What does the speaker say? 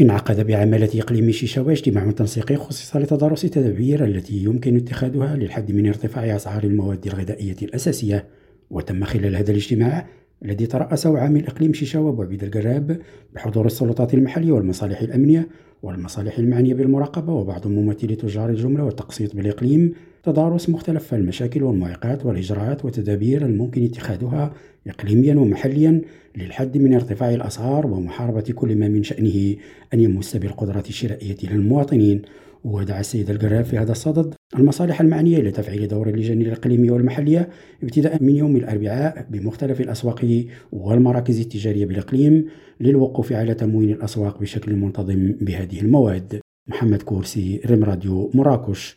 انعقد بعمالة إقليم شيشاوا اجتماع تنسيقي خصص لتدارس التدابير التي يمكن اتخاذها للحد من ارتفاع أسعار المواد الغذائية الأساسية وتم خلال هذا الاجتماع الذي ترأسه عامل إقليم شيشاوا بوعبيد القراب بحضور السلطات المحلية والمصالح الأمنية والمصالح المعنية بالمراقبة وبعض ممثلي تجار الجملة والتقسيط بالإقليم تدارس مختلف المشاكل والمعيقات والإجراءات والتدابير الممكن اتخاذها إقليميا ومحليا للحد من ارتفاع الأسعار ومحاربة كل ما من شأنه أن يمس بالقدرة الشرائية للمواطنين. ودعا السيد القراب في هذا الصدد. المصالح المعنية لتفعيل دور اللجان الإقليمية والمحلية ابتداء من يوم الأربعاء بمختلف الأسواق والمراكز التجارية بالإقليم للوقوف على تموين الأسواق بشكل منتظم بهذه المواد. محمد كورسي ريم راديو مراكش.